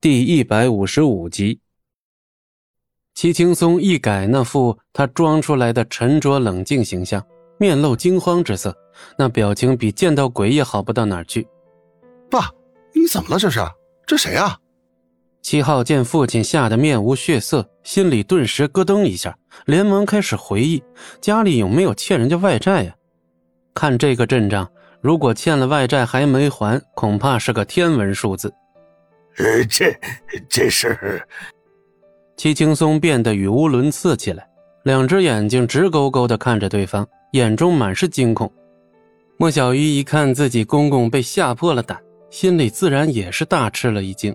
第一百五十五集，齐青松一改那副他装出来的沉着冷静形象，面露惊慌之色，那表情比见到鬼也好不到哪儿去。爸，你怎么了？这是这谁啊？七号见父亲吓得面无血色，心里顿时咯噔一下，连忙开始回忆家里有没有欠人家外债呀？看这个阵仗，如果欠了外债还没还，恐怕是个天文数字。呃，这这是，戚青松变得语无伦次起来，两只眼睛直勾勾的看着对方，眼中满是惊恐。莫小鱼一看自己公公被吓破了胆，心里自然也是大吃了一惊。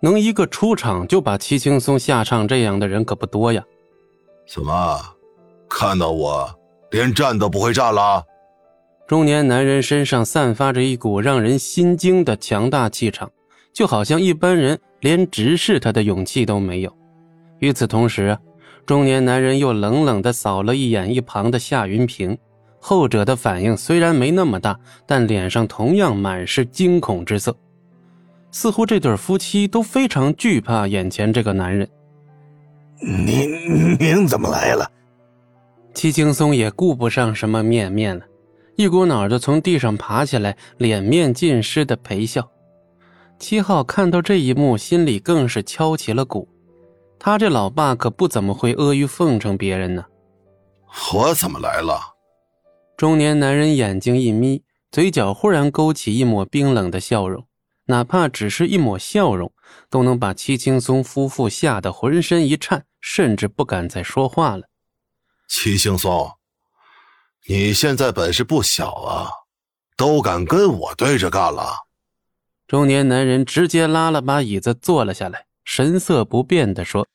能一个出场就把戚青松吓成这样的人可不多呀。怎么，看到我连站都不会站了？中年男人身上散发着一股让人心惊的强大气场。就好像一般人连直视他的勇气都没有。与此同时，中年男人又冷冷地扫了一眼一旁的夏云平，后者的反应虽然没那么大，但脸上同样满是惊恐之色，似乎这对夫妻都非常惧怕眼前这个男人。您您怎么来了？戚青松也顾不上什么面面了，一股脑的从地上爬起来，脸面尽失的陪笑。七号看到这一幕，心里更是敲起了鼓。他这老爸可不怎么会阿谀奉承别人呢。我怎么来了？中年男人眼睛一眯，嘴角忽然勾起一抹冰冷的笑容，哪怕只是一抹笑容，都能把戚青松夫妇吓得浑身一颤，甚至不敢再说话了。戚青松，你现在本事不小啊，都敢跟我对着干了。中年男人直接拉了把椅子坐了下来，神色不变的说：“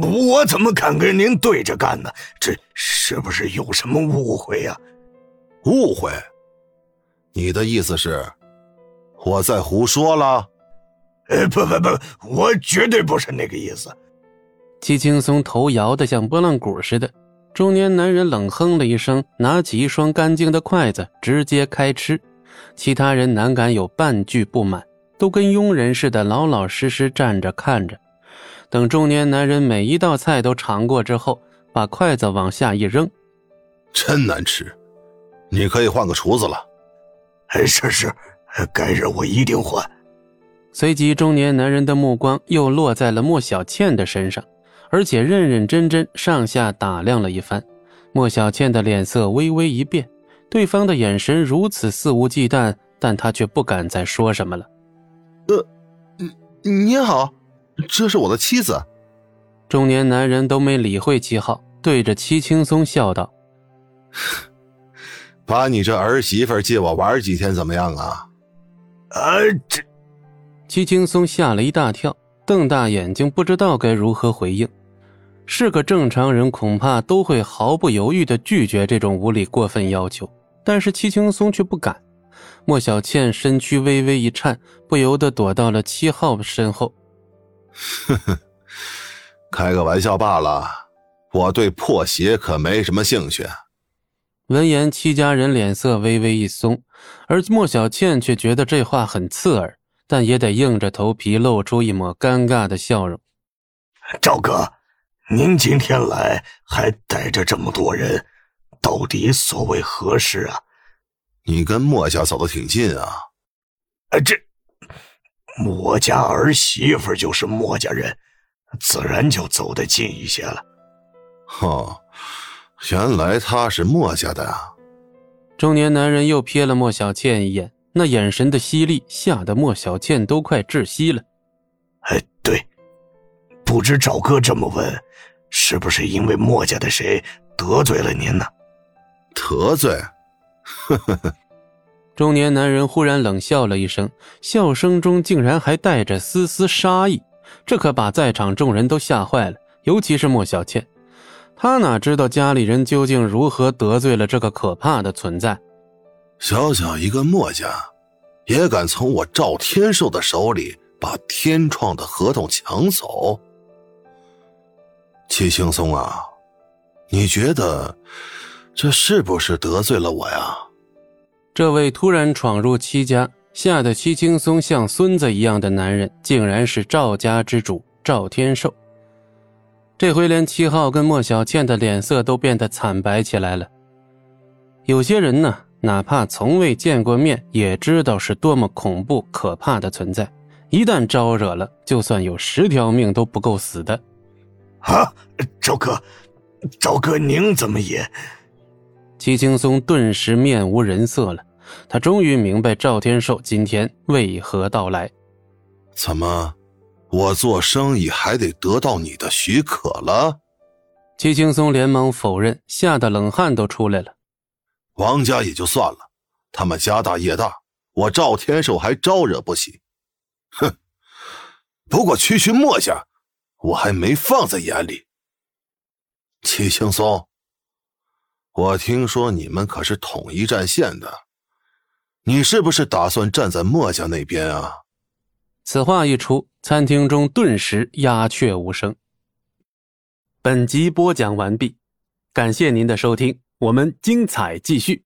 我怎么敢跟您对着干呢？这是不是有什么误会呀？误会？你的意思是，我在胡说了？呃，不不不，我绝对不是那个意思。”季青松头摇得像拨浪鼓似的，中年男人冷哼了一声，拿起一双干净的筷子，直接开吃。其他人难敢有半句不满，都跟佣人似的，老老实实站着看着。等中年男人每一道菜都尝过之后，把筷子往下一扔：“真难吃，你可以换个厨子了。”“是是，改日我一定换。”随即，中年男人的目光又落在了莫小倩的身上，而且认认真真上下打量了一番。莫小倩的脸色微微一变。对方的眼神如此肆无忌惮，但他却不敢再说什么了。呃，你好，这是我的妻子。中年男人都没理会七号，对着戚青松笑道：“把你这儿媳妇借我玩几天怎么样啊？”啊，这……戚青松吓了一大跳，瞪大眼睛，不知道该如何回应。是个正常人，恐怕都会毫不犹豫的拒绝这种无理过分要求。但是戚青松却不敢，莫小倩身躯微微一颤，不由得躲到了七号身后。呵呵，开个玩笑罢了，我对破鞋可没什么兴趣。闻言，戚家人脸色微微一松，而莫小倩却觉得这话很刺耳，但也得硬着头皮露出一抹尴尬的笑容。赵哥，您今天来还带着这么多人？到底所谓何事啊？你跟莫家走得挺近啊。呃，这莫家儿媳妇就是莫家人，自然就走得近一些了。哦，原来他是莫家的啊！中年男人又瞥了莫小倩一眼，那眼神的犀利，吓得莫小倩都快窒息了。哎，对，不知赵哥这么问，是不是因为莫家的谁得罪了您呢？得罪，呵呵呵。中年男人忽然冷笑了一声，笑声中竟然还带着丝丝杀意，这可把在场众人都吓坏了，尤其是莫小倩。他哪知道家里人究竟如何得罪了这个可怕的存在？小小一个墨家，也敢从我赵天寿的手里把天创的合同抢走？齐青松啊，你觉得？这是不是得罪了我呀？这位突然闯入戚家，吓得戚青松像孙子一样的男人，竟然是赵家之主赵天寿。这回连七号跟莫小倩的脸色都变得惨白起来了。有些人呢，哪怕从未见过面，也知道是多么恐怖可怕的存在。一旦招惹了，就算有十条命都不够死的。啊，赵哥，赵哥，您怎么也……戚青松顿时面无人色了。他终于明白赵天寿今天为何到来。怎么，我做生意还得得到你的许可了？戚青松连忙否认，吓得冷汗都出来了。王家也就算了，他们家大业大，我赵天寿还招惹不起。哼！不过区区墨家，我还没放在眼里。戚青松，我听说你们可是统一战线的。你是不是打算站在墨家那边啊？此话一出，餐厅中顿时鸦雀无声。本集播讲完毕，感谢您的收听，我们精彩继续。